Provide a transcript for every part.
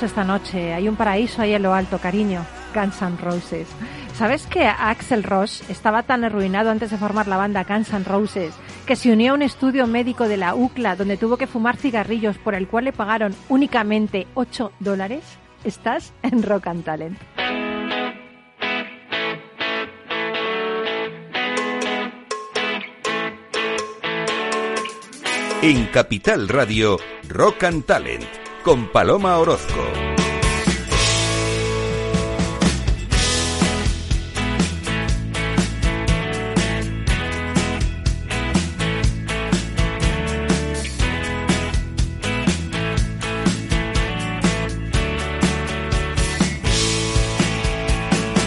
Esta noche, hay un paraíso ahí en lo alto, cariño. Guns N' Roses. ¿Sabes que Axel Ross estaba tan arruinado antes de formar la banda Guns N' Roses que se unió a un estudio médico de la UCLA donde tuvo que fumar cigarrillos por el cual le pagaron únicamente 8 dólares? Estás en Rock and Talent. En Capital Radio, Rock and Talent con Paloma Orozco.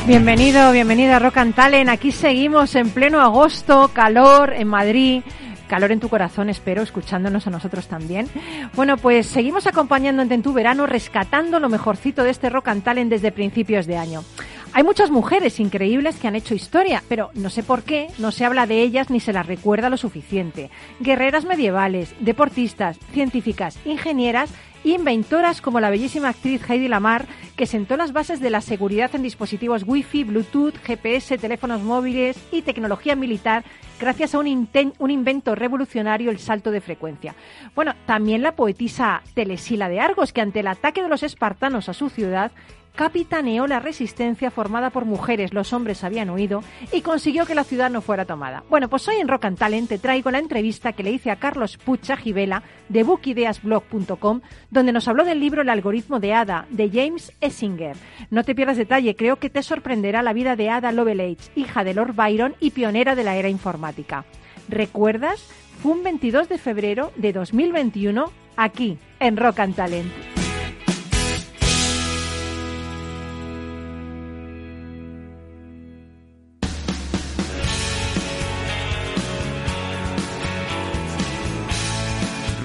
Bienvenido, bienvenida a Rock Talent. Aquí seguimos en pleno agosto, calor en Madrid. Calor en tu corazón, espero, escuchándonos a nosotros también. Bueno, pues seguimos acompañándote en tu verano, rescatando lo mejorcito de este Rock and Talent desde principios de año. Hay muchas mujeres increíbles que han hecho historia, pero no sé por qué no se habla de ellas ni se las recuerda lo suficiente. Guerreras medievales, deportistas, científicas, ingenieras inventoras como la bellísima actriz Heidi Lamar, que sentó las bases de la seguridad en dispositivos Wi-Fi, Bluetooth, GPS, teléfonos móviles y tecnología militar gracias a un, un invento revolucionario, el salto de frecuencia. Bueno, también la poetisa Telesila de Argos, que ante el ataque de los espartanos a su ciudad, capitaneó la resistencia formada por mujeres, los hombres habían huido, y consiguió que la ciudad no fuera tomada. Bueno, pues hoy en Rock and Talent te traigo la entrevista que le hice a Carlos Pucha Gibela de bookideasblog.com, donde nos habló del libro El algoritmo de Ada, de James Essinger. No te pierdas detalle, creo que te sorprenderá la vida de Ada Lovelace, hija de Lord Byron y pionera de la era informática. ¿Recuerdas? Fue un 22 de febrero de 2021 aquí, en Rock and Talent.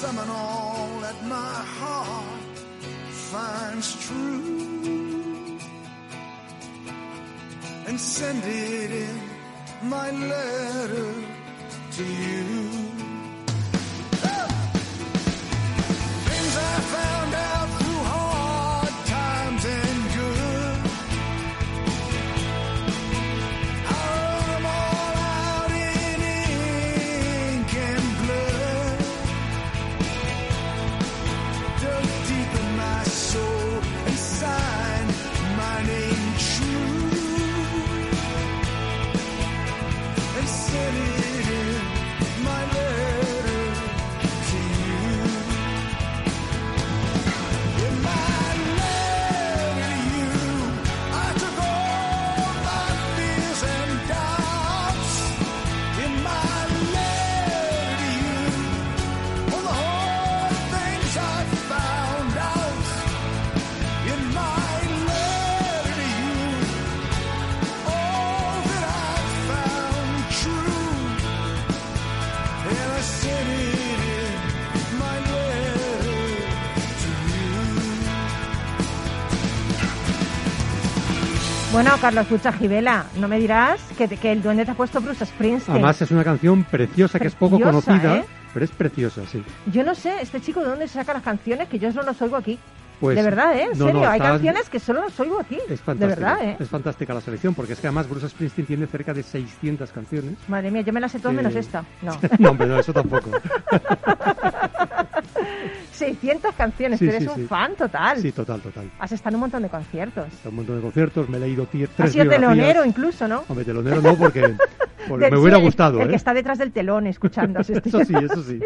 Seminole. Bueno, Carlos Pucha Gibela, no me dirás que, que el duende te ha puesto Bruce Springsteen. Además es una canción preciosa que es poco conocida, ¿eh? pero es preciosa, sí. Yo no sé, este chico de dónde saca las canciones que yo no los oigo aquí. Pues, de verdad, ¿eh? En no, no, serio, hay canciones que solo los oigo aquí. Es de fantástica. verdad, ¿eh? Es fantástica la selección, porque es que además Bruce Springsteen tiene cerca de 600 canciones. Madre mía, yo me las sé todas menos esta. No. no, hombre, no, eso tampoco. 600 canciones, Sí, eres sí, un sí. fan total. Sí, total, total. Has estado en un montón de conciertos. Un montón de conciertos, me he leído tres Has sido biografías. telonero incluso, ¿no? Hombre, telonero no, porque, me hubiera gustado, El que ¿eh? está detrás del telón escuchando. Eso sí, eso sí.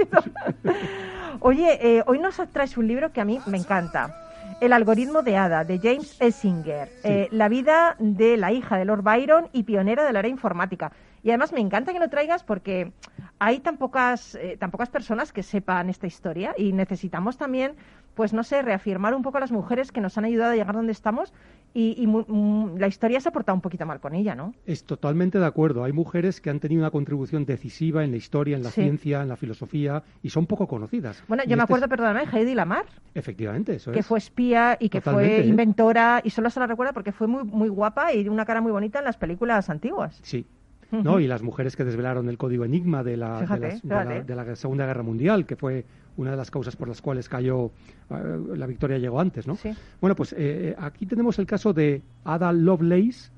Oye, eh, hoy nos traes un libro que a mí me encanta. El algoritmo de Ada, de James Essinger. Eh, la vida de la hija de Lord Byron y pionera del área informática. Y además me encanta que lo traigas porque hay tan pocas, eh, tan pocas personas que sepan esta historia y necesitamos también, pues no sé, reafirmar un poco a las mujeres que nos han ayudado a llegar donde estamos y, y mu- mu- la historia se ha portado un poquito mal con ella, ¿no? Es totalmente de acuerdo. Hay mujeres que han tenido una contribución decisiva en la historia, en la Sí. ciencia, en la filosofía, y son poco conocidas. Bueno, Y yo me este acuerdo, es- perdóname, Heidi Lamar. Efectivamente, eso que es. fue espía y que Totalmente, fue ¿eh? inventora y solo se la recuerda porque fue muy muy guapa y de una cara muy bonita en las películas antiguas. Sí. ¿No? Y las mujeres que desvelaron el código Enigma de la, de la- fíjate. de la Segunda Guerra Mundial, que fue una de las causas por las cuales cayó, eh, la victoria llegó antes, ¿no? Sí. Bueno, pues eh, eh, aquí tenemos el caso de Ada Lovelace,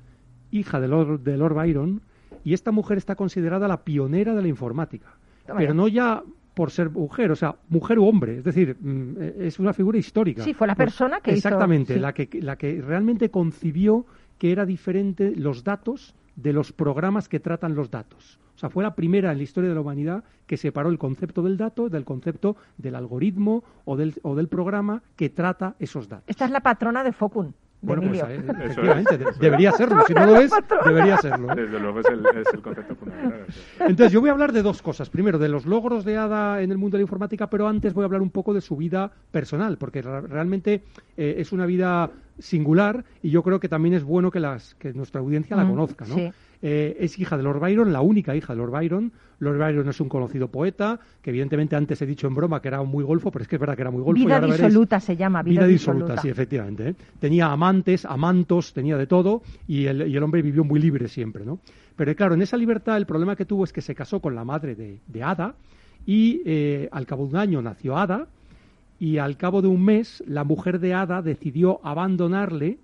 hija de Lord, de Lord Byron, y esta mujer está considerada la pionera de la informática. Toma pero ya. no ya por ser mujer, o sea, mujer u hombre, es decir, mm, eh, es una figura histórica. Sí, fue la Pues, persona que hizo- Exactamente, sí. la, que, la que realmente concibió que era diferente los datos de los programas que tratan los datos. O sea, fue la primera en la historia de la humanidad que separó el concepto del dato del concepto del algoritmo o del, o del programa que trata esos datos. Esta es la patrona de Focun, Bueno, pues Emilio. efectivamente, de- debería serlo. Si no lo es, debería serlo. ¿eh? Desde luego es el, es el concepto fundamental. Entonces, yo voy a hablar de dos cosas. Primero, de los logros de Ada en el mundo de la informática, pero antes voy a hablar un poco de su vida personal, porque realmente eh, es una vida singular y yo creo que también es bueno que, las, que nuestra audiencia la Mm, conozca. ¿no? sí. Eh, es hija de Lord Byron, la única hija de Lord Byron. Lord Byron es un conocido poeta, que evidentemente antes he dicho en broma que era muy golfo, pero es que es verdad que era muy golfo. y Vida veréis- disoluta se llama, vida, Vida disoluta, sí, efectivamente. ¿eh? Tenía amantes, amantos, tenía de todo y el, y el hombre vivió muy libre siempre, ¿no? Pero claro, en esa libertad el problema que tuvo es que se casó con la madre de, de Ada y eh, al cabo de un año nació Ada y al cabo de un mes la mujer de Ada decidió abandonarle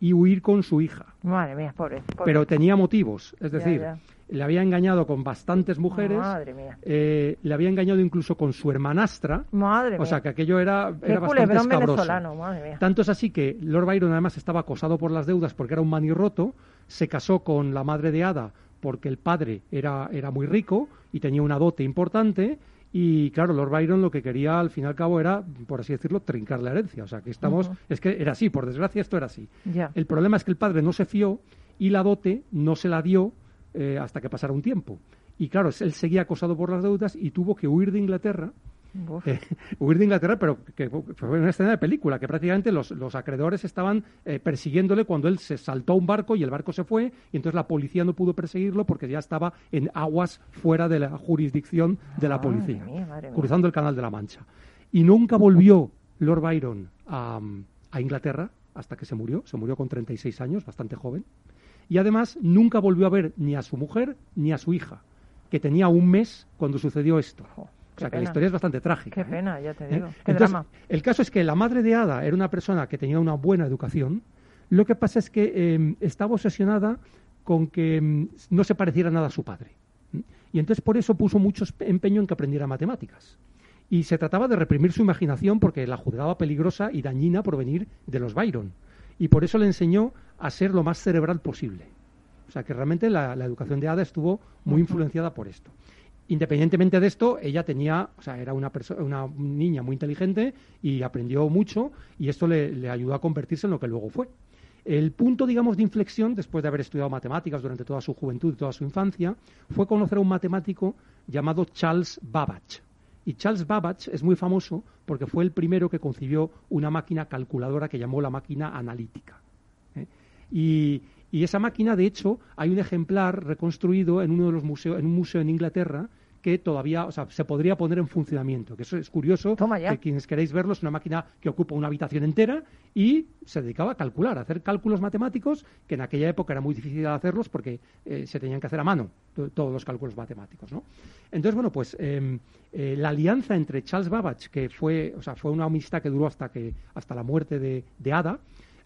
y huir con su hija. Madre mía, pobre. pobre. Pero tenía motivos, es Ya, decir, ya. le había engañado con bastantes mujeres, Madre mía. eh, le había engañado incluso con su hermanastra, Madre mía. o sea que aquello era, era bastante escabroso. madre mía. Tanto es así que Lord Byron además estaba acosado por las deudas porque era un manirroto, se casó con la madre de Ada porque el padre era, era muy rico y tenía una dote importante y claro, Lord Byron lo que quería al fin y al cabo era, por así decirlo, trincar la herencia. O sea, que estamos, es que era así, por desgracia esto era así. El problema es que el padre no se fió y la dote no se la dio eh, hasta que pasara un tiempo. Y claro, él seguía acosado por las deudas y tuvo que huir de Inglaterra. Eh, huir de Inglaterra, pero que fue una escena de película, que prácticamente los, los acreedores estaban eh, persiguiéndole cuando él se saltó a un barco y el barco se fue, y entonces la policía no pudo perseguirlo porque ya estaba en aguas fuera de la jurisdicción de la Madre policía, mía, madre mía. cruzando el Canal de la Mancha. Y nunca volvió Lord Byron a, a Inglaterra hasta que se murió, se murió con 36 años, bastante joven, y además nunca volvió a ver ni a su mujer ni a su hija, que tenía un mes cuando sucedió esto. O sea que la historia es bastante trágica. Qué ¿eh? pena, ya te ¿Eh? digo. Qué Entonces, drama. el caso es que la madre de Ada era una persona que tenía una buena educación. Lo que pasa es que eh, estaba obsesionada con que mm, no se pareciera nada a su padre. Y entonces por eso puso mucho empeño en que aprendiera matemáticas. Y se trataba de reprimir su imaginación porque la juzgaba peligrosa y dañina por venir de los Byron. Y por eso le enseñó a ser lo más cerebral posible. O sea que realmente la, la educación de Ada estuvo muy influenciada por esto. Independientemente de esto, ella tenía, o sea, era una, una niña muy inteligente y aprendió mucho y esto le, le ayudó a convertirse en lo que luego fue. El punto, digamos, de inflexión, después de haber estudiado matemáticas durante toda su juventud y toda su infancia, fue conocer a un matemático llamado Charles Babbage. Y Charles Babbage es muy famoso porque fue el primero que concibió una máquina calculadora que llamó la máquina analítica. ¿eh? Y, y esa máquina, de hecho, hay un ejemplar reconstruido en uno de los museos, en un museo en Inglaterra, que todavía, o sea, se podría poner en funcionamiento. Que eso es curioso. Toma ya. Que quienes queréis verlo es una máquina que ocupa una habitación entera y se dedicaba a calcular, a hacer cálculos matemáticos que en aquella época era muy difícil hacerlos porque eh, se tenían que hacer a mano to- todos los cálculos matemáticos, ¿no? Entonces, bueno, pues eh, eh, la alianza entre Charles Babbage, que fue, o sea, fue una amistad que duró hasta que hasta la muerte de, de Ada.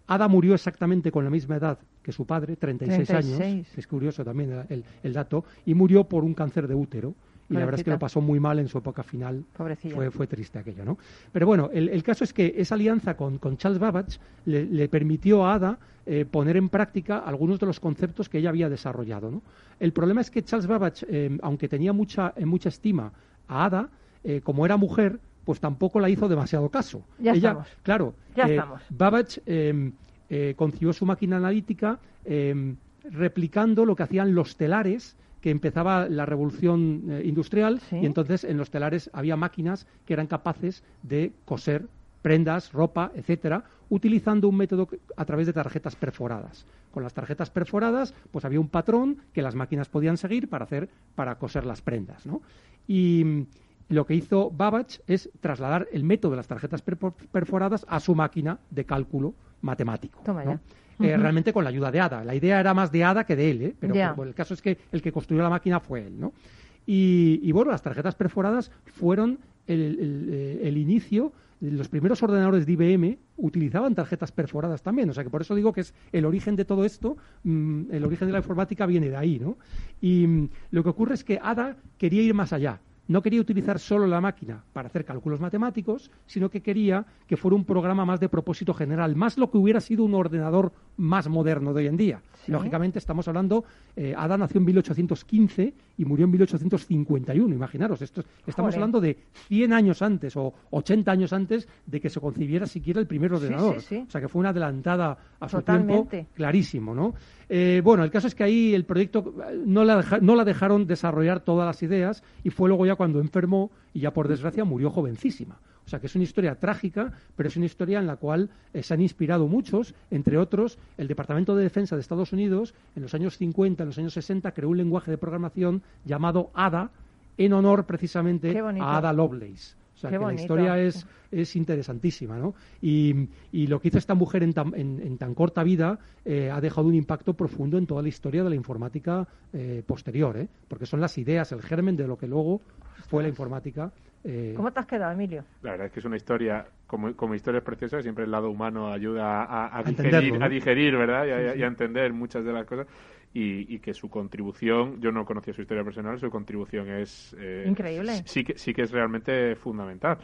Ada murió exactamente con la misma edad que su padre, 36, 36. años, que es curioso también el, dato, y murió por un cáncer de útero. Y la verdad es que lo pasó muy mal en su época final. Pobrecilla. Fue, fue triste aquello, ¿no? Pero bueno, el, el caso es que esa alianza con, con Charles Babbage le, le permitió a Ada eh, poner en práctica algunos de los conceptos que ella había desarrollado, ¿no? El problema es que Charles Babbage, eh, aunque tenía mucha, eh, mucha estima a Ada, eh, como era mujer, pues tampoco la hizo demasiado caso. Ya ella, estamos. claro, Ya eh, estamos. Babbage eh, eh, concibió su máquina analítica replicando lo que hacían los telares que empezaba la revolución eh, industrial Sí. y entonces en los telares había máquinas que eran capaces de coser prendas, ropa, etcétera, utilizando un método a través de tarjetas perforadas. Con las tarjetas perforadas, pues había un patrón que las máquinas podían seguir para hacer para coser las prendas, ¿no? Y lo que hizo Babbage es trasladar el método de las tarjetas perfor- perforadas a su máquina de cálculo matemático. Toma ¿no? ya. Eh. Realmente con la ayuda de Ada. La idea era más de Ada que de él, ¿eh? pero bueno, el caso es que el que construyó la máquina fue él. ¿no? Y, y, bueno, las tarjetas perforadas fueron el, el- eh, el inicio. Los primeros ordenadores de IBM utilizaban tarjetas perforadas también. O sea que por eso digo que es el origen de todo esto, mm, el origen de la informática viene de ahí. ¿no? Y mm, lo que ocurre es que Ada quería ir más allá. No quería utilizar solo la máquina para hacer cálculos matemáticos, sino que quería que fuera un programa más de propósito general, más lo que hubiera sido un ordenador más moderno de hoy en día. Sí. Lógicamente estamos hablando, eh, Ada nació en 1815 y murió en 1851, imaginaros, esto, es- estamos Joder. hablando de 100 años antes o 80 años antes de que se concibiera siquiera el primer ordenador. sí, sí. O sea que fue una adelantada a su tiempo, clarísimo, ¿no? Eh, bueno, el caso es que ahí el proyecto eh, no la, deja- no la dejaron desarrollar todas las ideas y fue luego ya cuando enfermó y ya por desgracia murió jovencísima. O sea que es una historia trágica, pero es una historia en la cual eh, se han inspirado muchos, entre otros el Departamento de Defensa de Estados Unidos en los años 50, en los años 60 creó un lenguaje de programación llamado ADA en honor precisamente a Ada Lovelace. O sea Qué que la historia es, es interesantísima, ¿no? Y, y lo que hizo esta mujer en tan, en, en tan corta vida eh, ha dejado un impacto profundo en toda la historia de la informática eh, posterior, ¿eh? Porque son las ideas, el germen de lo que luego fue la informática. eh, ¿Cómo te has quedado, Emilio? La verdad es que es una historia, como, como historia es preciosa, siempre el lado humano ayuda a, a A digerir, a digerir, ¿verdad? Y a, y a entender muchas de las cosas. Y, y que su contribución, yo no conocía su historia personal, su contribución es... eh, Increíble. Sí que, sí que es realmente fundamental.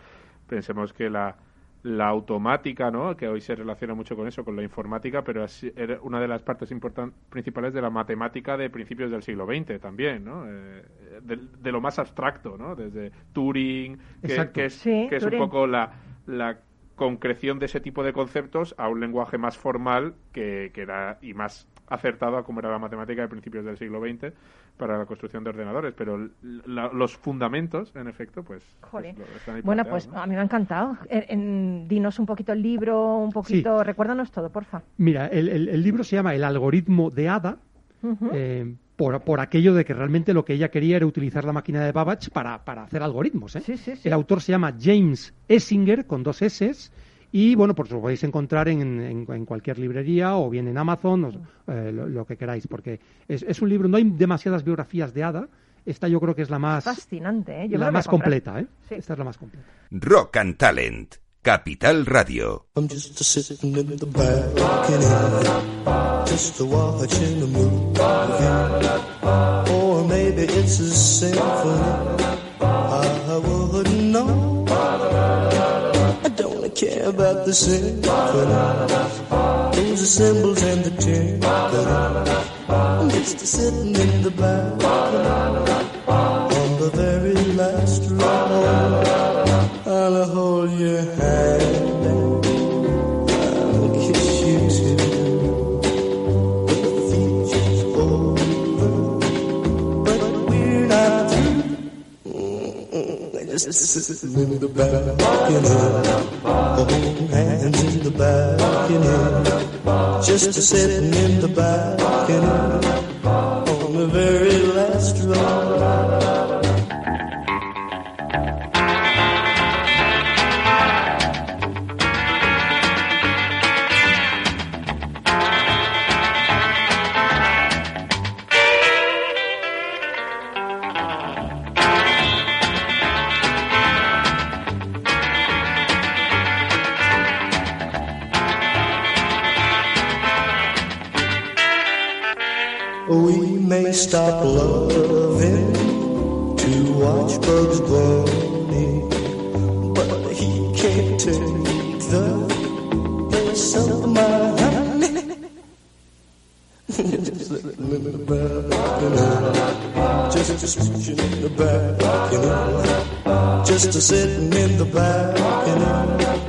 Pensemos que la, la automática, ¿no? que hoy se relaciona mucho con eso, con la informática, pero es era una de las partes importan- principales de la matemática de principios del siglo XX también, ¿no? Eh, de, de lo más abstracto, ¿no? desde Turing, que, es, Sí, que es Turing. un poco la, la concreción de ese tipo de conceptos a un lenguaje más formal que, que era y más acertado a cómo era la matemática de principios del siglo XX para la construcción de ordenadores, pero la- los fundamentos, en efecto, pues, pues están ahí Bueno, pues ¿no? a mí me ha encantado. En- en- dinos un poquito el libro, un poquito, recuérdanos todo, porfa. Mira, el, el- el libro se llama El algoritmo de Ada, eh, por, por aquello de que realmente lo que ella quería era utilizar la máquina de Babbage para, para hacer algoritmos. ¿eh? Sí, sí, sí. El autor se llama James Essinger, con dos S, y bueno, pues lo podéis encontrar en, en- en cualquier librería o bien en Amazon, o, eh, lo, lo que queráis, porque es, es un libro, no hay demasiadas biografías de Ada, esta yo creo que es la más, Fascinante, ¿eh? Yo la más completa, ¿eh? Sí. Esta es la más completa. Rock and Talent. Capital Radio. I'm just sitting in the balcony, just a watching a movie. Or maybe it's a symphony. I wouldn't know. I don't care about the symphony. Those are symbols and the timpani. I'm just sitting in the back, on the very Move the back in it. Hold hands in the back in. Just a sitting in the back in. On the very last row. we stop loving to watch Bugs Bunny? But he can't take the place of my honey. Just living. Just in the back. Just sitting in the back, you know.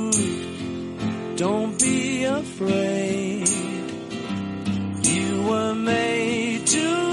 Don't be afraid. You were made to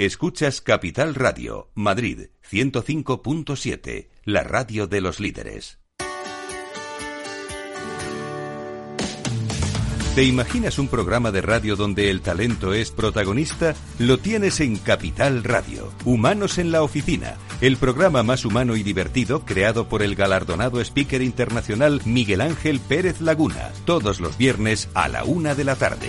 Escuchas Capital Radio, Madrid 105.7, la radio de los líderes. ¿Te imaginas un programa de radio donde el talento es protagonista? Lo tienes en Capital Radio, Humanos en la Oficina, el programa más humano y divertido creado por el galardonado speaker internacional Miguel Ángel Pérez Laguna, todos los viernes a la una de la tarde.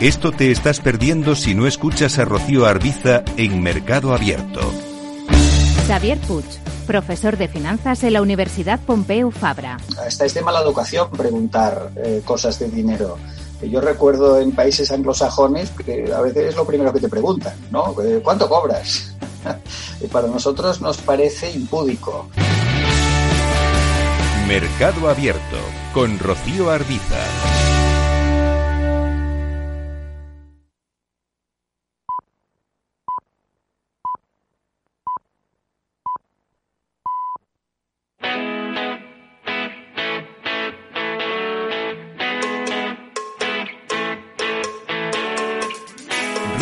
Esto te estás perdiendo si no escuchas a Rocío Arbiza en Mercado Abierto. Xavier Puig, profesor de finanzas en la Universidad Pompeu Fabra. Hasta es de mala educación preguntar eh, cosas de dinero. Yo recuerdo en países anglosajones que a veces es lo primero que te preguntan, ¿no? Eh, ¿Cuánto cobras? y para nosotros nos parece impúdico. Mercado Abierto con Rocío Arbiza.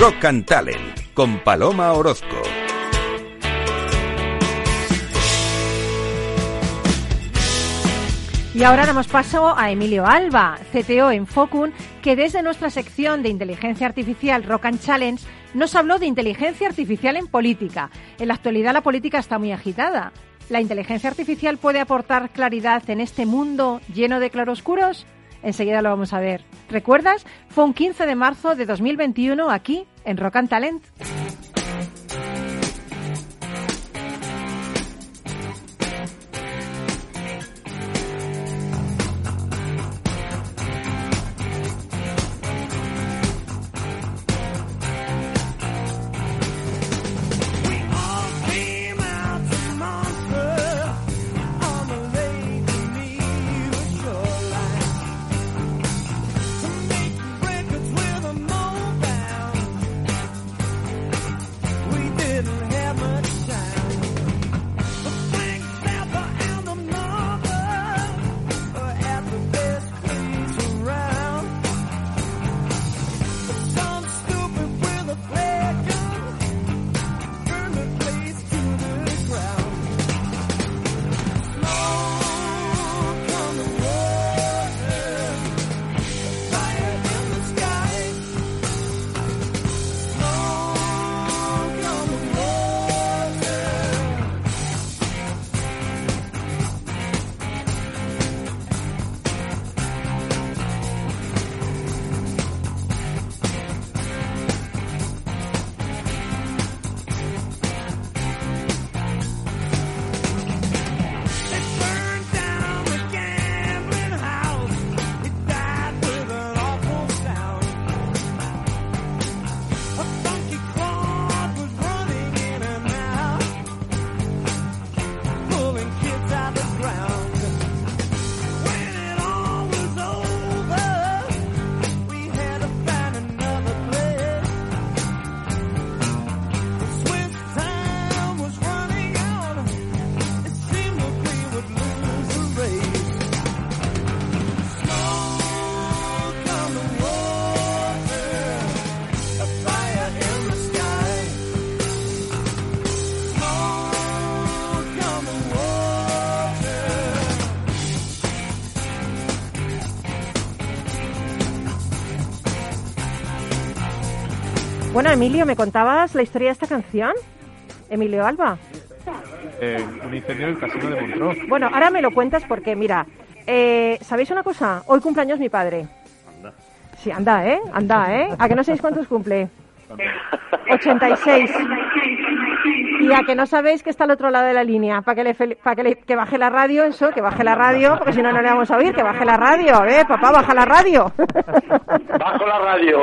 Rock and Talent con Paloma Orozco. Y ahora damos paso a Emilio Alba, CTO en Focun, que desde nuestra sección de inteligencia artificial Rock and Challenge nos habló de inteligencia artificial en política. En la actualidad la política está muy agitada. ¿La inteligencia artificial puede aportar claridad en este mundo lleno de claroscuros? Enseguida lo vamos a ver. ¿Recuerdas? Fue un 15 de marzo de 2021 aquí en Rock and Talent. Bueno, Emilio, ¿me contabas la historia de esta canción? Emilio Alba. Eh, un incendio en el casino de Montreux. Bueno, ahora me lo cuentas porque, mira, eh, ¿sabéis una cosa? Hoy cumpleaños mi padre. Anda. Sí, anda, ¿eh? Anda, ¿eh? ¿A que no sabéis cuántos cumple? 86. Y a que no sabéis que está al otro lado de la línea, para que le, fel- para que, le- que baje la radio, eso, que baje la radio, porque si no, no le vamos a oír, que baje la radio, ¿eh? Papá, baja la radio. Bajo la radio.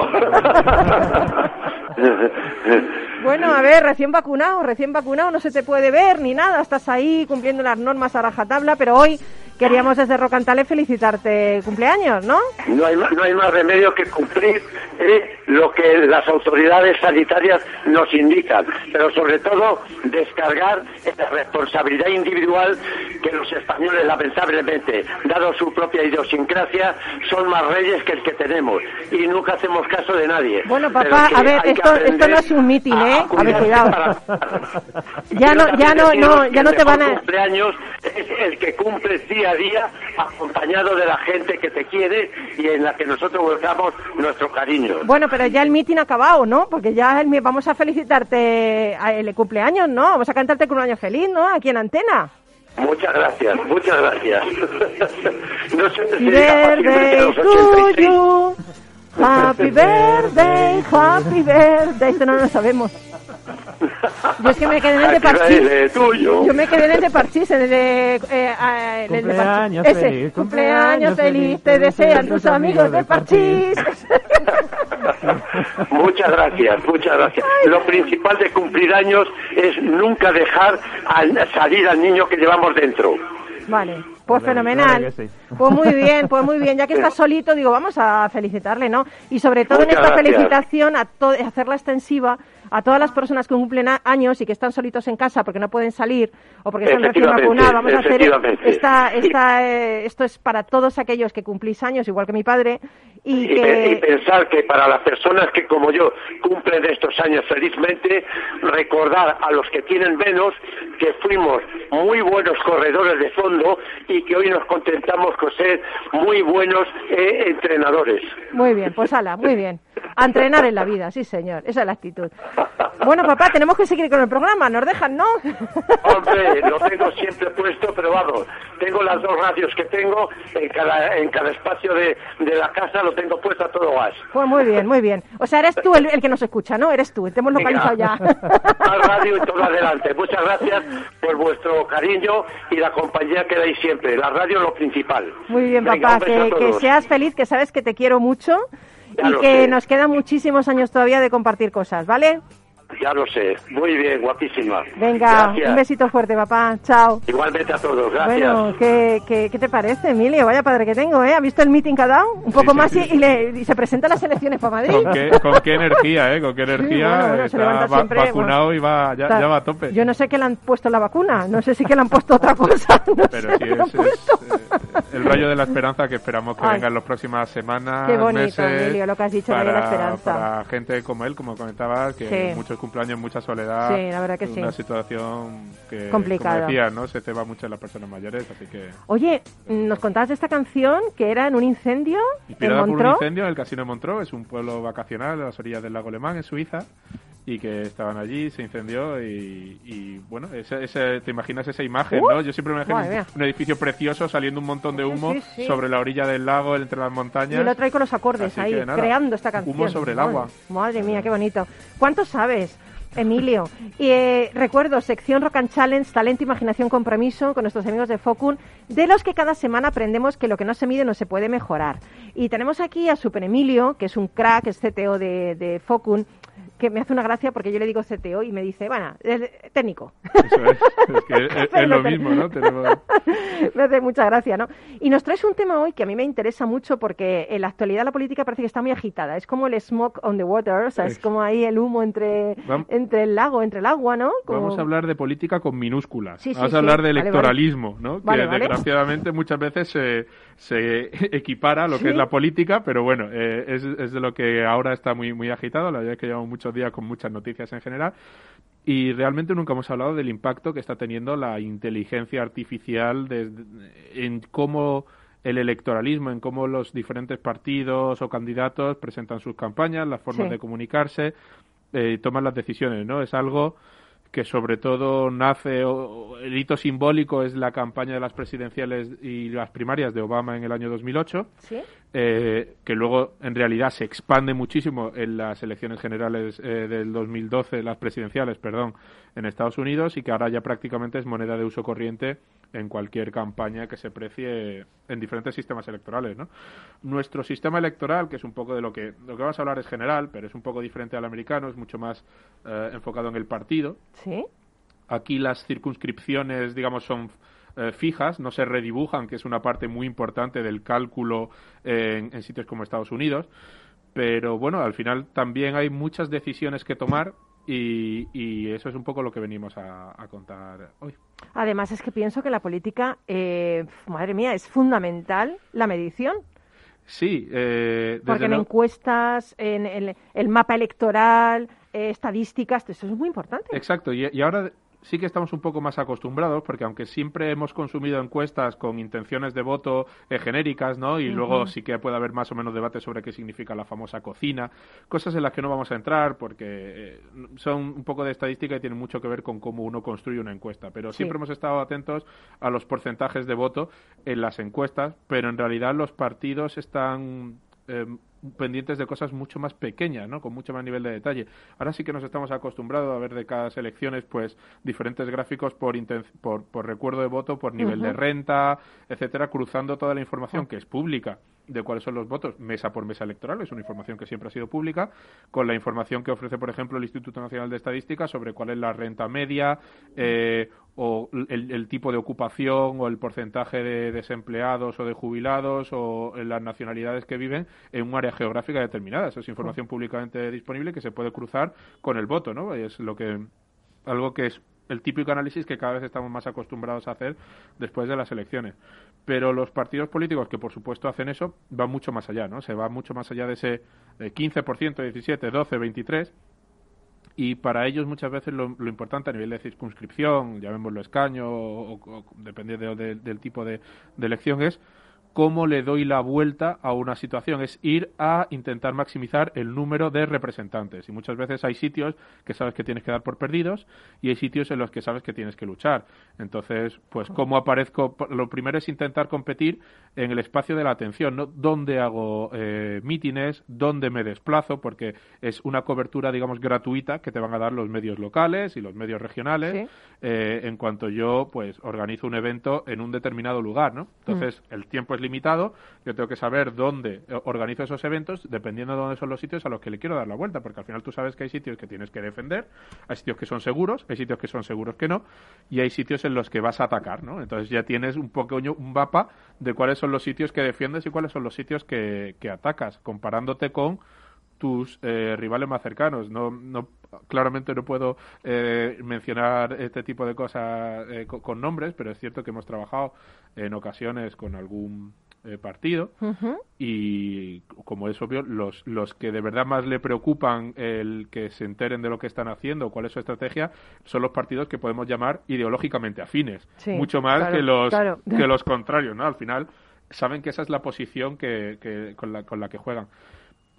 Bueno, a ver, recién vacunado, recién vacunado, no se te puede ver ni nada, estás ahí cumpliendo las normas a rajatabla, pero hoy queríamos desde Rocantale felicitarte cumpleaños, ¿no? No hay, no hay más remedio que cumplir eh, lo que las autoridades sanitarias nos indican, pero sobre todo descargar la responsabilidad individual que los españoles, lamentablemente, dado su propia idiosincrasia, son más reyes que el que tenemos y nunca hacemos caso de nadie. Bueno, papá, a ver, esto, esto no es un mitin, ¿eh? A ver, cuidado. para- Ya no, ya no, no, ya no te van a... cumpleaños es el que cumples día a día acompañado de la gente que te quiere y en la que nosotros volcamos nuestro cariño. Bueno, pero ya el mitin ha acabado, ¿no? Porque ya el vamos a felicitarte el cumpleaños, ¿no? Vamos a cantarte cumpleaños feliz, ¿no? Aquí en Antena. Muchas gracias, muchas gracias. no fácilmente a birthday to 86. you. Happy birthday, happy birthday. Esto no lo sabemos. Yo es que me quedé en el de parchís. tuyo. Yo me quedé en el de parchís, en el de... eh, ah, en el de Cumpleaños. Ese, feliz, cumpleaños feliz, te desean tus amigos de parchís. Muchas gracias, muchas gracias. Lo principal de cumplir años es nunca dejar al- salir al niño que llevamos dentro. Vale, pues Claro, fenomenal. claro que sí. Pues muy bien, pues muy bien. Ya que está solito, digo, vamos a felicitarle, ¿no? Y sobre todo en esta gracias. felicitación, a to- hacerla extensiva a todas las personas que cumplen años y que están solitos en casa porque no pueden salir o porque están recién vacunados. Vamos a hacer esta, esta, eh, esto es para todos aquellos que cumplís años, igual que mi padre, y pensar que para las personas que como yo cumplen estos años felizmente, recordar a los que tienen menos que fuimos muy buenos corredores de fondo y que hoy nos contentamos con ser muy buenos eh, entrenadores. muy bien, pues ala, muy bien. A entrenar en la vida, sí señor, esa es la actitud. Bueno, papá, tenemos que seguir con el programa, nos dejan, ¿no? Hombre, lo tengo siempre puesto, pero vamos, tengo las dos radios que tengo, en cada, en cada espacio de, de la casa lo tengo puesto a todo gas. Pues muy bien, muy bien. O sea, eres tú el, el que nos escucha, ¿no? Eres tú, te hemos localizado ya. Más radio y todo adelante. Muchas gracias por vuestro cariño y la compañía que dais siempre. La radio es lo principal. Muy bien, Venga, papá, que, seas feliz, que sabes que te quiero mucho Ya y que sé. nos quedan muchísimos años todavía de compartir cosas, ¿vale? Ya lo sé. Muy bien, guapísima. Venga, Gracias. un besito fuerte, papá. Chao. Igualmente a todos. Gracias. Bueno, ¿qué, qué, qué te parece, Emilio? Vaya padre que tengo, ¿eh? ¿Ha visto el meeting que ha dado? Un poco más y, y le- y se presenta a las elecciones para Madrid. ¿Con qué, con qué energía, eh? Con qué energía. bueno, bueno, se está levanta va- siempre, vacunado y va, ya, Está- ya va a tope. Yo no sé qué le han puesto la vacuna, no sé si que le han puesto otra cosa. No Pero sé sí, es, es, eh, el rayo de la esperanza que esperamos que Ay. venga en las próximas semanas, Qué bonito, meses, Emilio, lo que has dicho, para, de la esperanza. para gente como él, como comentabas, que Sí. muchos cumpleaños, mucha soledad. Sí, la verdad que Una sí. situación que, Complicada. como decías, ¿no? Se ceba mucho en las personas mayores, así que... Oye, nos contabas de esta canción que era en un incendio en Inspirada por un incendio en el Casino de Montreux, es un pueblo vacacional a las orillas del lago Lemán, en Suiza, y que estaban allí, se incendió y, y, bueno, ese, ese- te imaginas esa imagen, Uh, ¿no? Yo siempre me imagino un, edificio precioso saliendo un montón de humo sí, sí. sobre la orilla del lago, entre las montañas. Y lo trae con los acordes Así ahí, nada, creando esta canción. humo sobre el Madre- agua. Madre mía, qué bonito. ¿Cuánto sabes? Emilio, y eh, recuerdo sección Rock and Challenge, talento, imaginación, compromiso con nuestros amigos de Focun, de los que cada semana aprendemos que lo que no se mide no se puede mejorar. Y tenemos aquí a Super Emilio, que es un crack, es CTO de, de Focun, que me hace una gracia porque yo le digo CTO y me dice, bueno, técnico. Eso es, es que es, es lo mismo, ¿no? Tenemos- me hace mucha gracia, ¿no? Y nos traes un tema hoy que a mí me interesa mucho porque en la actualidad la política parece que está muy agitada. Es como el smoke on the water, o sea, es como ahí el humo entre, entre el lago, entre el agua, ¿no? Como- Vamos a hablar de política con minúsculas. Sí, sí, Vamos sí. a hablar de vale. electoralismo, ¿no? Vale, que vale. desgraciadamente muchas veces se, se equipara a lo que Sí. es la política, pero bueno, eh, es, es de lo que ahora está muy, muy agitado. La verdad es que llevamos muchos días con muchas noticias en general. Y realmente nunca hemos hablado del impacto que está teniendo la inteligencia artificial desde- en cómo el electoralismo, en cómo los diferentes partidos o candidatos presentan sus campañas, las formas Sí. de comunicarse, eh, y toman las decisiones, ¿no? Es algo que sobre todo nace, o- el hito simbólico es la campaña de las presidenciales y las primarias de Obama en el año 2008, ¿Sí? eh, que luego en realidad se expande muchísimo en las elecciones generales eh, del 2012, las presidenciales, perdón, en Estados Unidos y que ahora ya prácticamente es moneda de uso corriente en cualquier campaña que se precie en diferentes sistemas electorales, ¿no? Nuestro sistema electoral, que es un poco de lo que lo que vamos a hablar es general, pero es un poco diferente al americano, es mucho más eh, enfocado en el partido. Sí. Aquí las circunscripciones, digamos, son eh, fijas, no se redibujan, que es una parte muy importante del cálculo en, en sitios como Estados Unidos. Pero bueno, al final también hay muchas decisiones que tomar y, y eso es un poco lo que venimos a, a contar hoy. Además es que pienso que la política, eh, madre mía, es fundamental la medición. Sí, eh, desde Porque en encuestas, en el, el mapa electoral, eh, estadísticas, eso es muy importante. Exacto, y, y ahora sí que estamos un poco más acostumbrados, porque aunque siempre hemos consumido encuestas con intenciones de voto eh, genéricas, ¿no? Y luego sí que puede haber más o menos debate sobre qué significa la famosa cocina, cosas en las que no vamos a entrar porque eh, son un poco de estadística y tienen mucho que ver con cómo uno construye una encuesta. Pero Sí. siempre hemos estado atentos a los porcentajes de voto en las encuestas, pero en realidad los partidos están eh, pendientes de cosas mucho más pequeñas, ¿no? Con mucho más nivel de detalle. Ahora sí que nos estamos acostumbrados a ver de cada elecciones, pues, diferentes gráficos por, por, por recuerdo de voto, por nivel de renta, etcétera, cruzando toda la información que es pública de cuáles son los votos mesa por mesa electoral, es una información que siempre ha sido pública, con la información que ofrece, por ejemplo, el Instituto Nacional de Estadística sobre cuál es la renta media eh, o el, el tipo de ocupación o el porcentaje de desempleados o de jubilados o las nacionalidades que viven en un área geográfica determinada. Esa es información públicamente disponible que se puede cruzar con el voto, ¿no? Es lo que algo que es el típico análisis que cada vez estamos más acostumbrados a hacer después de las elecciones. Pero los partidos políticos que por supuesto hacen eso van mucho más allá, ¿no? Se va mucho más allá de ese eh, 15%, 17, 12, 23 y para ellos muchas veces lo, lo importante a nivel de circunscripción, llamémoslo escaño, o, o- o dependiendo de- del tipo de, de elección, es cómo le doy la vuelta a una situación, es ir a intentar maximizar el número de representantes. Y muchas veces hay sitios que sabes que tienes que dar por perdidos y hay sitios en los que sabes que tienes que luchar. Entonces, pues cómo aparezco, lo primero es intentar competir en el espacio de la atención, ¿no? Dónde hago eh, mítines, dónde me desplazo, porque es una cobertura, digamos, gratuita que te van a dar los medios locales y los medios regionales Sí. eh, en cuanto yo, pues, organizo un evento en un determinado lugar, ¿no? Entonces, el tiempo es limitado, yo tengo que saber dónde eh, organizo esos eventos, dependiendo de dónde son los sitios a los que le quiero dar la vuelta, porque al final tú sabes que hay sitios que tienes que defender, hay sitios que son seguros, hay sitios que son seguros que no, y hay sitios en los que vas a atacar, ¿no? Entonces ya tienes un pequeño un mapa de cuáles son los sitios que defiendes y cuáles son los sitios que, atacas, comparándote con tus eh, rivales más cercanos. No, no, claramente no puedo eh, mencionar este tipo de cosas eh, co- con, nombres, pero es cierto que hemos trabajado en ocasiones con algún eh, partido. Y como es obvio los los que de verdad más le preocupan el que se enteren de lo que están haciendo cuál es su estrategia son los partidos que podemos llamar ideológicamente afines. Sí, mucho más claro, que los claro. que los contrarios no al final saben que esa es la posición que, que- con la con la que juegan.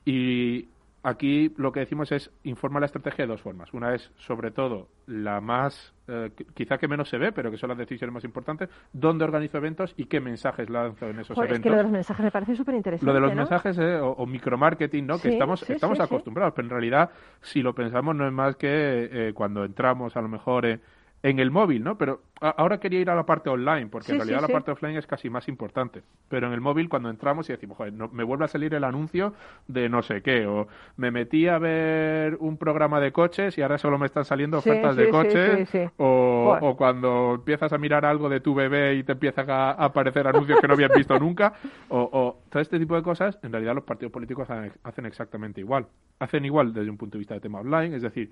Y aquí lo que decimos es informa la estrategia de dos formas. Una es, sobre todo, la más, eh, qu- quizá que menos se ve, pero que son las decisiones más importantes, dónde organizo eventos y qué mensajes lanzo en esos Joder, es eventos. que lo de los mensajes me parece súper interesante. Lo de los ¿no? mensajes eh, o, o micromarketing, ¿no? Sí, que estamos, sí, estamos sí, acostumbrados, pero en realidad, si lo pensamos, no es más que eh, cuando entramos a lo mejor eh, en el móvil, ¿no? Pero ahora quería ir a la parte online, porque Sí, en realidad sí, la sí. parte offline es casi más importante. Pero en el móvil, cuando entramos y decimos, joder, no- me vuelve a salir el anuncio de no sé qué, o me metí a ver un programa de coches y ahora solo me están saliendo ofertas de coches. O, o cuando empiezas a mirar algo de tu bebé y te empiezan a aparecer anuncios que no habías visto nunca, o, o todo este tipo de cosas, en realidad los partidos políticos hacen, hacen exactamente igual. Hacen igual desde un punto de vista de tema online, es decir,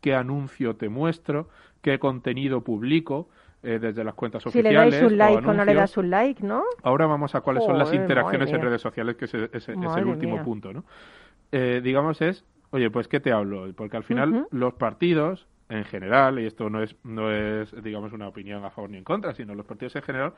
qué anuncio te muestro, qué contenido publico eh, desde las cuentas Si le oficiales. dais un like o, no le das un like, ¿no? Ahora vamos a cuáles son las interacciones en redes sociales, que ese- ese- es, el último mía. punto, ¿no? Eh, digamos es, oye, pues ¿qué te hablo? Porque al final los partidos, en general, y esto no es, no es, digamos, una opinión a favor ni en contra, sino los partidos en general,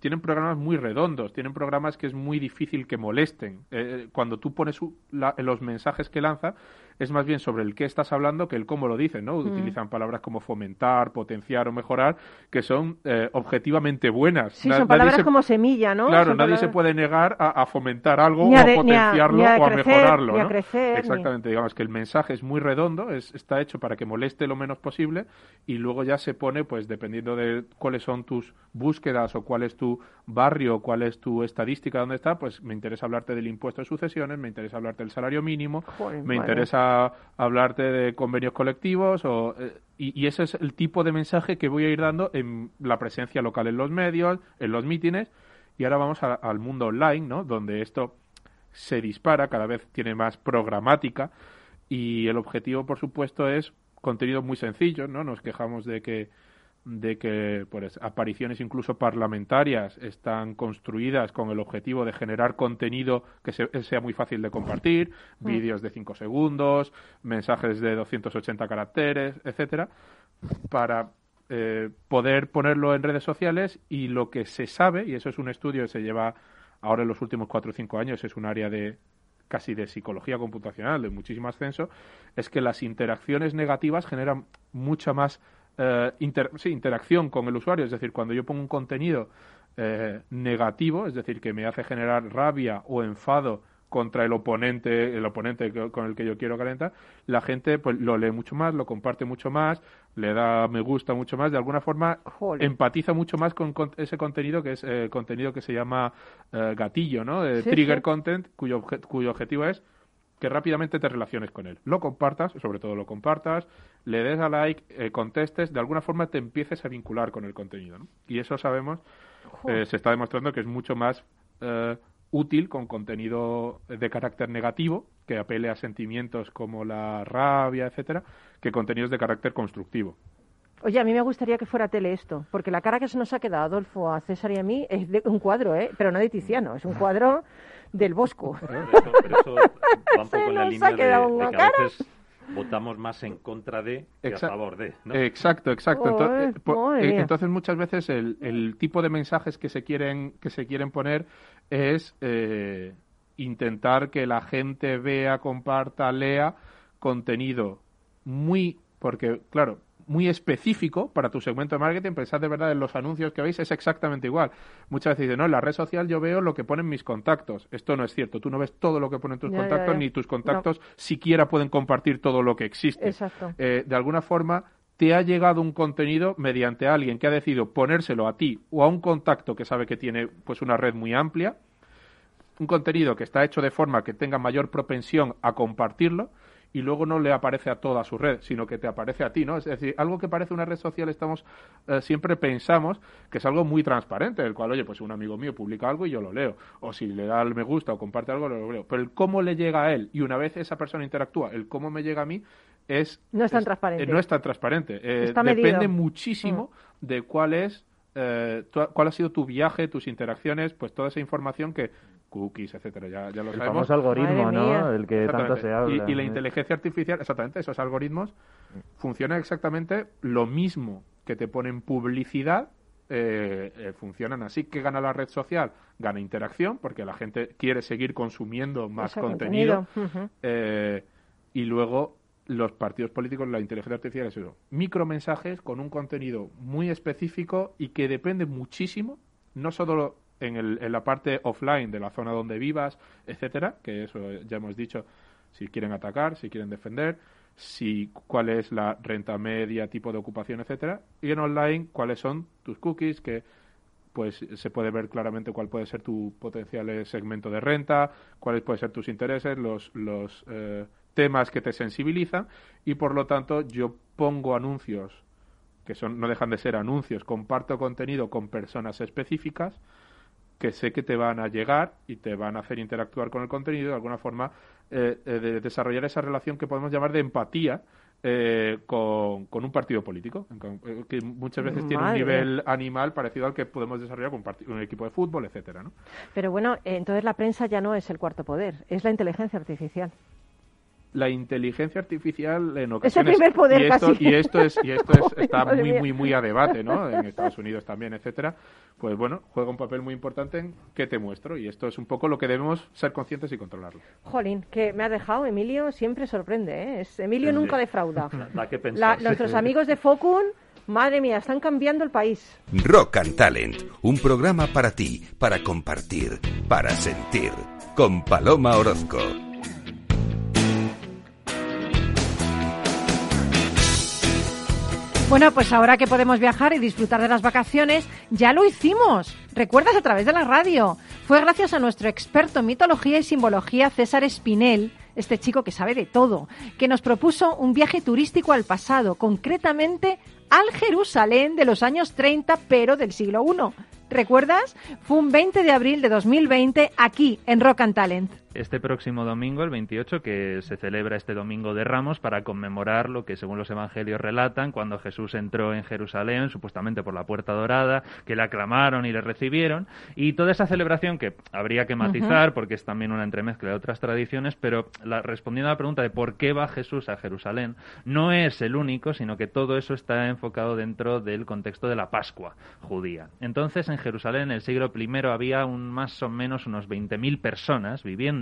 tienen programas muy redondos, tienen programas que es muy difícil que molesten. Eh, cuando tú pones la- los mensajes que lanza, es más bien sobre el qué estás hablando que el cómo lo dicen, ¿no? Mm. Utilizan palabras como fomentar, potenciar o mejorar, que son eh, objetivamente buenas. Sí, Na- son palabras se- como semilla, ¿no? Claro, Son nadie se puede negar a, a fomentar algo Ni o a a de- a- potenciarlo ni a o a crecer, mejorarlo. ni a ¿no? crecer, ni- Exactamente, digamos que el mensaje es muy redondo, es, está hecho para que moleste lo menos posible y luego ya se pone, pues dependiendo de cuáles son tus búsquedas o cuál es tu barrio, cuál es tu estadística, dónde está, pues me interesa hablarte del impuesto de sucesiones, me interesa hablarte del salario mínimo, Joder, me madre. interesa hablarte de convenios colectivos o, eh, y, ese es el tipo de mensaje que voy a ir dando en la presencia local en los medios, en los mítines y ahora vamos al mundo online, ¿no? Donde esto se dispara, cada vez tiene más programática y el objetivo, por supuesto, es contenido muy sencillo, ¿no? Nos quejamos de que de que pues, apariciones incluso parlamentarias están construidas con el objetivo de generar contenido que se- sea muy fácil de compartir, Mm. vídeos de 5 segundos, mensajes de 280 caracteres, etcétera, para eh, poder ponerlo en redes sociales y lo que se sabe, y eso es un estudio que se lleva ahora en los últimos 4 o 5 años, es un área de casi de psicología computacional, de muchísimo ascenso, es que las interacciones negativas generan mucha más eh, inter- sí, interacción con el usuario. Es decir, cuando yo pongo un contenido eh, negativo, es decir, que me hace generar rabia o enfado contra el oponente, el oponente con el que yo quiero calentar, la gente pues lo lee mucho más, lo comparte mucho más, le da me gusta mucho más, de alguna forma empatiza mucho más con, con ese contenido que es eh, contenido que se llama eh, gatillo, ¿no? Eh, Sí, trigger sí. content, cuyo, obje- cuyo objetivo es que rápidamente te relaciones con él. Lo compartas, sobre todo lo compartas, le des a like, eh, contestes, de alguna forma te empieces a vincular con el contenido. ¿no? Y eso sabemos, eh, se está demostrando que es mucho más eh, útil con contenido de carácter negativo, que apele a sentimientos como la rabia, etcétera, que contenidos de carácter constructivo. Oye, a mí me gustaría que fuera tele esto, porque la cara que se nos ha quedado, Adolfo, a César y a mí, es de un cuadro, ¿eh? Pero no de Tiziano, es un cuadro del Bosco. Pero eso, pero eso va un Se poco en la nos línea ha de, quedado de una que cara. a veces votamos más en contra de que Exa- a favor de. ¿no? Exacto, exacto. Ento- Joder, eh, eh, entonces muchas veces el, el tipo de mensajes que se quieren que se quieren poner es eh, intentar que la gente vea, comparta, lea contenido muy porque claro muy específico para tu segmento de marketing, pensad de verdad en los anuncios que veis, es exactamente igual. Muchas veces dicen, no, en la red social yo veo lo que ponen mis contactos. Esto no es cierto, tú no ves todo lo que ponen tus Ya, contactos, ya. ni tus contactos siquiera pueden compartir todo lo que existe Exacto. eh, de alguna forma te ha llegado un contenido mediante alguien que ha decidido ponérselo a ti o a un contacto que sabe que tiene pues una red muy amplia, un contenido que está hecho de forma que tenga mayor propensión a compartirlo y luego no le aparece a toda su red, sino que te aparece a ti, ¿no? Es decir, algo que parece una red social, estamos eh, siempre pensamos que es algo muy transparente, el cual, oye, pues un amigo mío publica algo y yo lo leo, o si le da el me gusta o comparte algo, lo leo. Pero el cómo le llega a él y una vez esa persona interactúa, el cómo me llega a mí es No es tan transparente. eh, no es tan transparente. Eh, Está depende medido. Mm. muchísimo de cuál es eh, cuál ha sido tu viaje, tus interacciones, pues toda esa información que cookies, etcétera, ya, ya lo El sabemos. famoso algoritmo, Madre ¿no? mía. El que tanto se habla, Y, y la inteligencia artificial, exactamente, esos algoritmos funcionan exactamente lo mismo que te ponen publicidad. eh, eh, funcionan así que gana la red social gana interacción porque la gente quiere seguir consumiendo más Ese contenido, eh, y luego los partidos políticos, la inteligencia artificial es eso. Micromensajes con un contenido muy específico y que depende muchísimo, no solo en, el, en la parte offline de la zona donde vivas, etcétera, que eso ya hemos dicho, si quieren atacar, si quieren defender, si cuál es la renta media, tipo de ocupación, etcétera, y en online cuáles son tus cookies, que pues se puede ver claramente cuál puede ser tu potencial eh, segmento de renta, cuáles pueden ser tus intereses, los, los eh, temas que te sensibilizan y por lo tanto yo pongo anuncios que son no dejan de ser anuncios, comparto contenido con personas específicas que sé que te van a llegar y te van a hacer interactuar con el contenido de alguna forma eh, eh, de desarrollar esa relación que podemos llamar de empatía eh, con, con un partido político, eh, que muchas veces tiene un nivel animal parecido al que podemos desarrollar con un, un equipo de fútbol, etcétera, ¿no? Pero bueno, entonces la prensa ya no es el cuarto poder, es la inteligencia artificial. La inteligencia artificial en ocasiones primer poder y esto, casi. y esto es y esto es, está muy muy muy a debate no en Estados Unidos también etcétera pues bueno juega un papel muy importante en qué te muestro y esto es un poco lo que debemos ser conscientes y controlarlo Jolín, que me ha dejado. Emilio siempre sorprende, ¿eh? Es- Emilio Sí. nunca defrauda. Da que La- nuestros amigos de Focun, madre mía, están cambiando el país. Rock and Talent, un programa para ti, para compartir, para sentir, con Paloma Orozco. Bueno, pues ahora que podemos viajar y disfrutar de las vacaciones, ya lo hicimos. ¿Recuerdas a través de la radio? Fue gracias a nuestro experto en mitología y simbología, César Espinel, este chico que sabe de todo, que nos propuso un viaje turístico al pasado, concretamente al Jerusalén de los años 30, pero del siglo I. ¿Recuerdas? Fue un 20 de abril de 2020 aquí en Rock and Talent. Este próximo domingo, el 28, que se celebra este domingo de Ramos para conmemorar lo que según los evangelios relatan, cuando Jesús entró en Jerusalén, supuestamente por la puerta dorada, que le aclamaron y le recibieron, y toda esa celebración que habría que matizar, porque es también una entremezcla de otras tradiciones, pero la- respondiendo a la pregunta de por qué va Jesús a Jerusalén, no es el único, sino que todo eso está enfocado dentro del contexto de la Pascua judía. Entonces, en Jerusalén, en el siglo I, había un, más o menos unos 20.000 personas viviendo,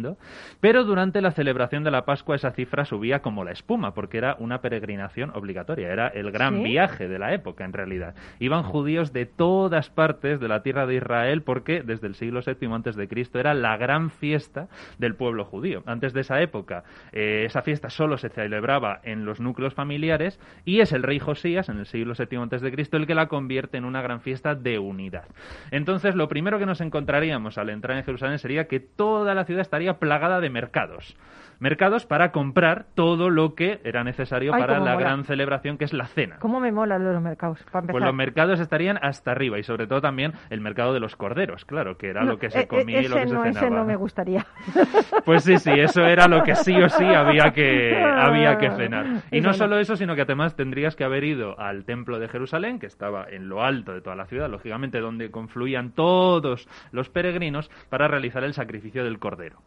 pero durante la celebración de la Pascua esa cifra subía como la espuma, porque era una peregrinación obligatoria, era el gran ¿Sí? viaje de la época, en realidad. Iban judíos de todas partes de la tierra de Israel, porque desde el siglo VII antes de Cristo era la gran fiesta del pueblo judío. Antes de esa época, eh, esa fiesta solo se celebraba en los núcleos familiares y es el rey Josías, en el siglo VII antes de Cristo, el que la convierte en una gran fiesta de unidad. Entonces, lo primero que nos encontraríamos al entrar en Jerusalén sería que toda la ciudad estaría plagada de mercados. Mercados para comprar todo lo que era necesario Ay, para la mola. gran celebración que es la cena. ¿Cómo me mola lo de los mercados? Para empezar. Pues los mercados estarían hasta arriba y sobre todo también el mercado de los corderos, claro, que era No, lo que eh, se eh, comía y lo que se cenaba. ese no me gustaría. Pues sí, sí, eso era lo que sí o sí había que, había que cenar. Y no. solo eso, sino que además tendrías que haber ido al templo de Jerusalén, que estaba en lo alto de toda la ciudad, lógicamente donde confluían todos los peregrinos para realizar el sacrificio del cordero.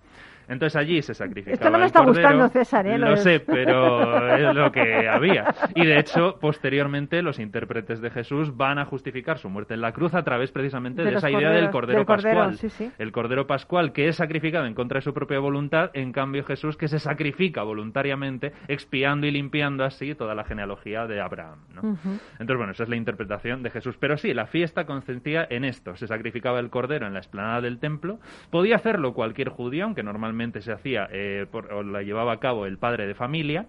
Entonces allí se sacrificaba Esto no me el está cordero. gustando, César, ¿eh? Lo Lo sé, pero es lo que había. Y de hecho, posteriormente, los intérpretes de Jesús van a justificar su muerte en la cruz a través precisamente De de, esa idea del cordero del cordero, pascual. sí, sí. El cordero pascual que es sacrificado en contra de su propia voluntad, en cambio Jesús que se sacrifica voluntariamente, expiando y limpiando así toda la genealogía de Abraham. ¿no? Ujú. Entonces, bueno, esa es la interpretación de Jesús. Pero sí, la fiesta consistía en esto. Se sacrificaba el cordero en la explanada del templo. Podía hacerlo cualquier judío, aunque normalmente se hacía eh, por- o la llevaba a cabo el padre de familia.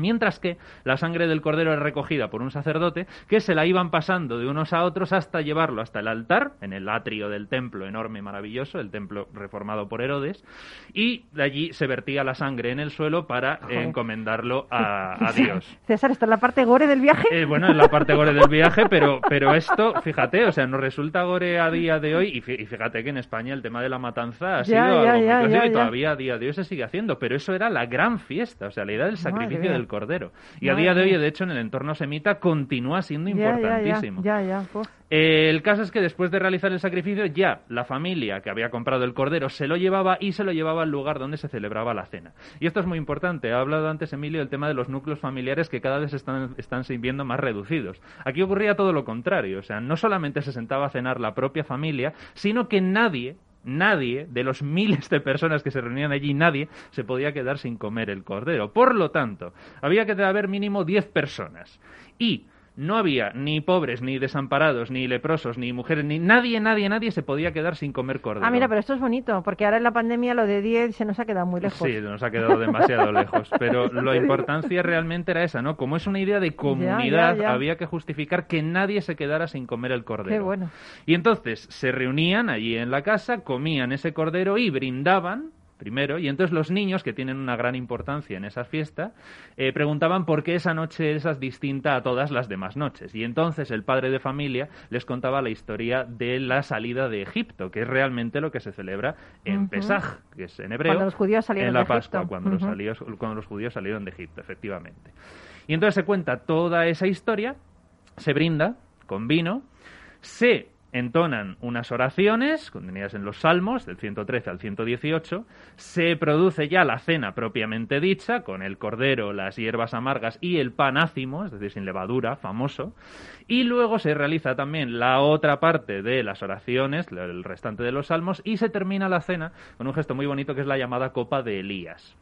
Mientras que la sangre del cordero era recogida por un sacerdote que se la iban pasando de unos a otros hasta llevarlo hasta el altar, en el atrio del templo enorme y maravilloso, el templo reformado por Herodes, y de allí se vertía la sangre en el suelo para eh, encomendarlo a, a Dios. César, ¿esta es la parte gore del viaje? Eh, bueno, es la parte gore del viaje, pero, pero esto, fíjate, o sea, nos resulta gore a día de hoy, y fí- y fíjate que en España el tema de la matanza ha Ya, sido ya, algo ya, y todavía a día de hoy se sigue haciendo, pero eso era la gran fiesta, o sea, la idea del sacrificio del cordero. Y a día de hoy, de hecho, en el entorno semita continúa siendo Ya, ya, ya, importantísimo. ya, ya, pues. Eh, el caso es que después de realizar el sacrificio, ya la familia que había comprado el cordero se lo llevaba y se lo llevaba al lugar donde se celebraba la cena. Y esto es muy importante. Ha hablado antes Emilio del tema de los núcleos familiares que cada vez están, están viendo más reducidos. Aquí ocurría todo lo contrario. O sea, no solamente se sentaba a cenar la propia familia, sino que nadie Nadie, de los miles de personas que se reunían allí, nadie se podía quedar sin comer el cordero. Por lo tanto, había que haber mínimo 10 personas. Y no había ni pobres, ni desamparados, ni leprosos, ni mujeres, ni nadie, nadie, nadie se podía quedar sin comer cordero. Ah, mira, pero esto es bonito, porque ahora en la pandemia lo de 10 se nos ha quedado muy lejos. Sí, nos ha quedado demasiado lejos. Pero la importancia realmente era esa, ¿no? Como es una idea de comunidad, ya. había que justificar que nadie se quedara sin comer el cordero. Qué bueno. Y entonces se reunían allí en la casa, comían ese cordero y brindaban primero, y entonces los niños, que tienen una gran importancia en esa fiesta, eh, preguntaban por qué esa noche esa es distinta a todas las demás noches. Y entonces el padre de familia les contaba la historia de la salida de Egipto, que es realmente lo que se celebra en Ujú. Pesaj, que es en hebreo, Cuando los judíos salieron en la de Pascua, Egipto. cuando, los cuando los judíos salieron de Egipto, efectivamente. Y entonces se cuenta toda esa historia, se brinda con vino, se entonan unas oraciones contenidas en los Salmos, del 113 al 118, se produce ya la cena propiamente dicha, con el cordero, las hierbas amargas y el pan ácimo, es decir, sin levadura, famoso, y luego se realiza también la otra parte de las oraciones, el restante de los Salmos, y se termina la cena con un gesto muy bonito que es la llamada copa de Elías.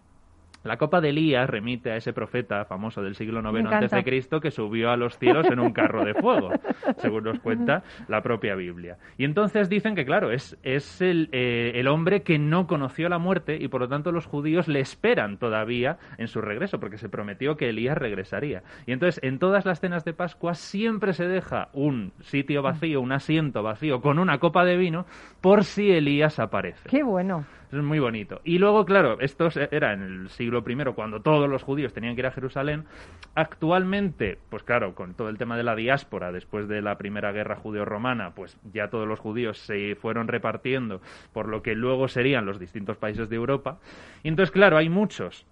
La copa de Elías remite a ese profeta famoso del siglo IX encanta. antes de Cristo que subió a los cielos en un carro de fuego, según nos cuenta la propia Biblia. Y entonces dicen que, claro, es, es el, eh, el hombre que no conoció la muerte y por lo tanto los judíos le esperan todavía en su regreso, porque se prometió que Elías regresaría. Y entonces en todas las cenas de Pascua siempre se deja un sitio vacío, un asiento vacío con una copa de vino por si Elías aparece. Qué bueno. Es muy bonito. Y luego, claro, esto se- era en el siglo I, cuando todos los judíos tenían que ir a Jerusalén. Actualmente, pues claro, con todo el tema de la diáspora, después de la primera guerra judeo-romana, pues ya todos los judíos se fueron repartiendo por lo que luego serían los distintos países de Europa. Y entonces, claro, hay muchos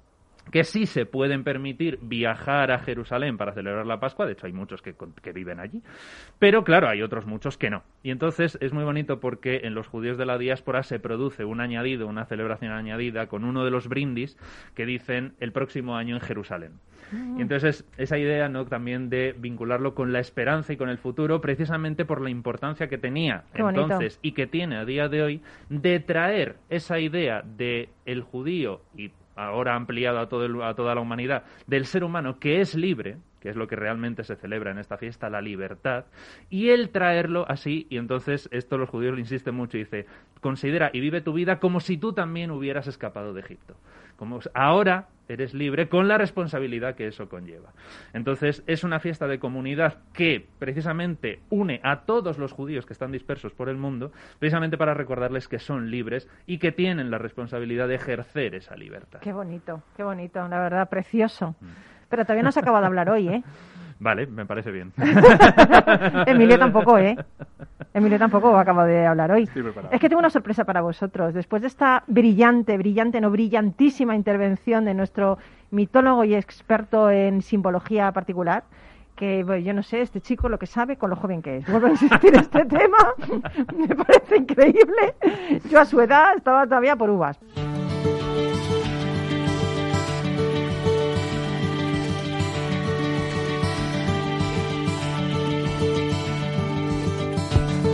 que sí se pueden permitir viajar a Jerusalén para celebrar la Pascua, de hecho hay muchos que, que viven allí, pero claro, hay otros muchos que no. Y entonces es muy bonito porque en los judíos de la diáspora se produce un añadido, una celebración añadida con uno de los brindis que dicen el próximo año en Jerusalén. Y entonces es- esa idea ¿no? también de vincularlo con la esperanza y con el futuro, precisamente por la importancia que tenía Qué bonito. entonces y que tiene a día de hoy de traer esa idea de el judío y ahora ampliado a, todo el- a toda la humanidad, del ser humano que es libre, que es lo que realmente se celebra en esta fiesta, la libertad, y el traerlo así, y entonces esto los judíos le insisten mucho, y dice, considera y vive tu vida como si tú también hubieras escapado de Egipto. Como ahora eres libre con la responsabilidad que eso conlleva. Entonces es una fiesta de comunidad que precisamente une a todos los judíos que están dispersos por el mundo, precisamente para recordarles que son libres y que tienen la responsabilidad de ejercer esa libertad. Qué bonito, qué bonito, la verdad, precioso. Pero todavía no se acaba de hablar hoy, ¿eh? Vale, me parece bien. Emilio tampoco, ¿eh? Emilio tampoco acaba de hablar hoy. Es que tengo una sorpresa para vosotros. Después de esta brillante, brillante, no brillantísima intervención de nuestro mitólogo y experto en simbología particular, que bueno, yo no sé, este chico lo que sabe con lo joven que es. Vuelvo a insistir en este tema, me parece increíble. Yo a su edad estaba todavía por uvas.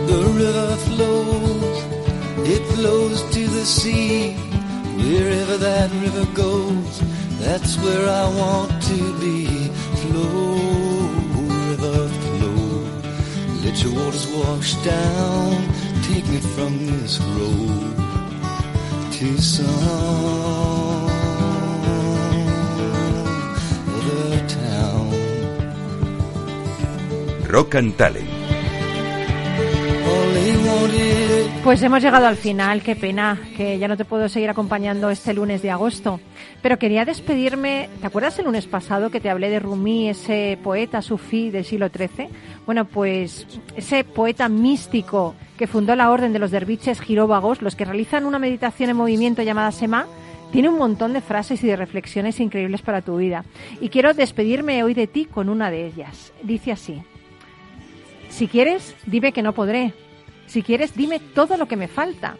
The river flows, it flows to the sea. Wherever that river goes, that's where I want to be. Flow, river, flow. Let your waters wash down. Take me from this road to some other town. Rock and Talent. Pues hemos llegado al final, qué pena que ya no te puedo seguir acompañando este lunes de agosto. Pero quería despedirme, ¿te acuerdas el lunes pasado que te hablé de Rumi, ese poeta sufí del siglo XIII? Bueno, pues ese poeta místico que fundó la orden de los derviches giróvagos, los que realizan una meditación en movimiento llamada Sema, tiene un montón de frases y de reflexiones increíbles para tu vida. Y quiero despedirme hoy de ti con una de ellas. Dice así. Si quieres, dime que no podré. Si quieres, dime todo lo que me falta.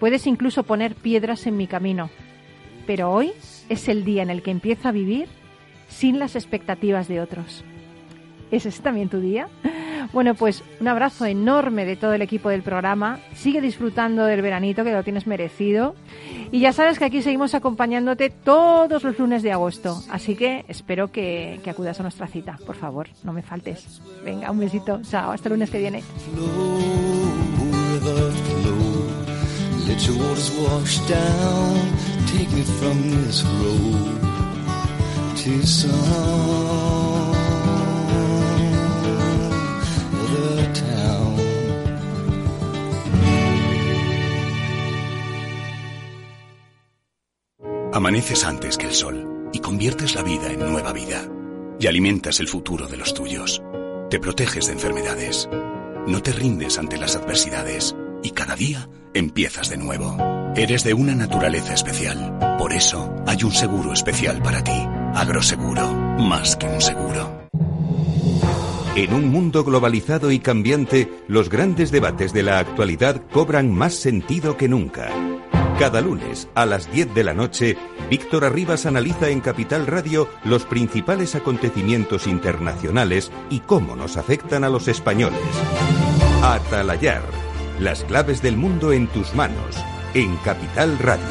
Puedes incluso poner piedras en mi camino. Pero hoy es el día en el que empiezo a vivir sin las expectativas de otros. ¿Es ese también tu día? Bueno, pues un abrazo enorme de todo el equipo del programa. Sigue disfrutando del veranito, que lo tienes merecido. Y ya sabes que aquí seguimos acompañándote todos los lunes de agosto. Así que espero que, que acudas a nuestra cita. Por favor, no me faltes. Venga, un besito. Chao, hasta el lunes que viene. Wash down. Take me from this road. Amaneces antes que el sol y conviertes la vida en nueva vida. Y alimentas el futuro de los tuyos. Te proteges de enfermedades. No te rindes ante las adversidades. Y cada día empiezas de nuevo. Eres de una naturaleza especial. Por eso hay un seguro especial para ti. Agroseguro. Más que un seguro. En un mundo globalizado y cambiante, los grandes debates de la actualidad cobran más sentido que nunca. Cada lunes a las 10 de la noche, Víctor Arribas analiza en Capital Radio los principales acontecimientos internacionales y cómo nos afectan a los españoles. Atalayar, las claves del mundo en tus manos, en Capital Radio.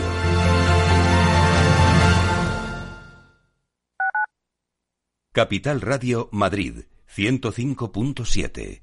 Capital Radio Madrid 105.7.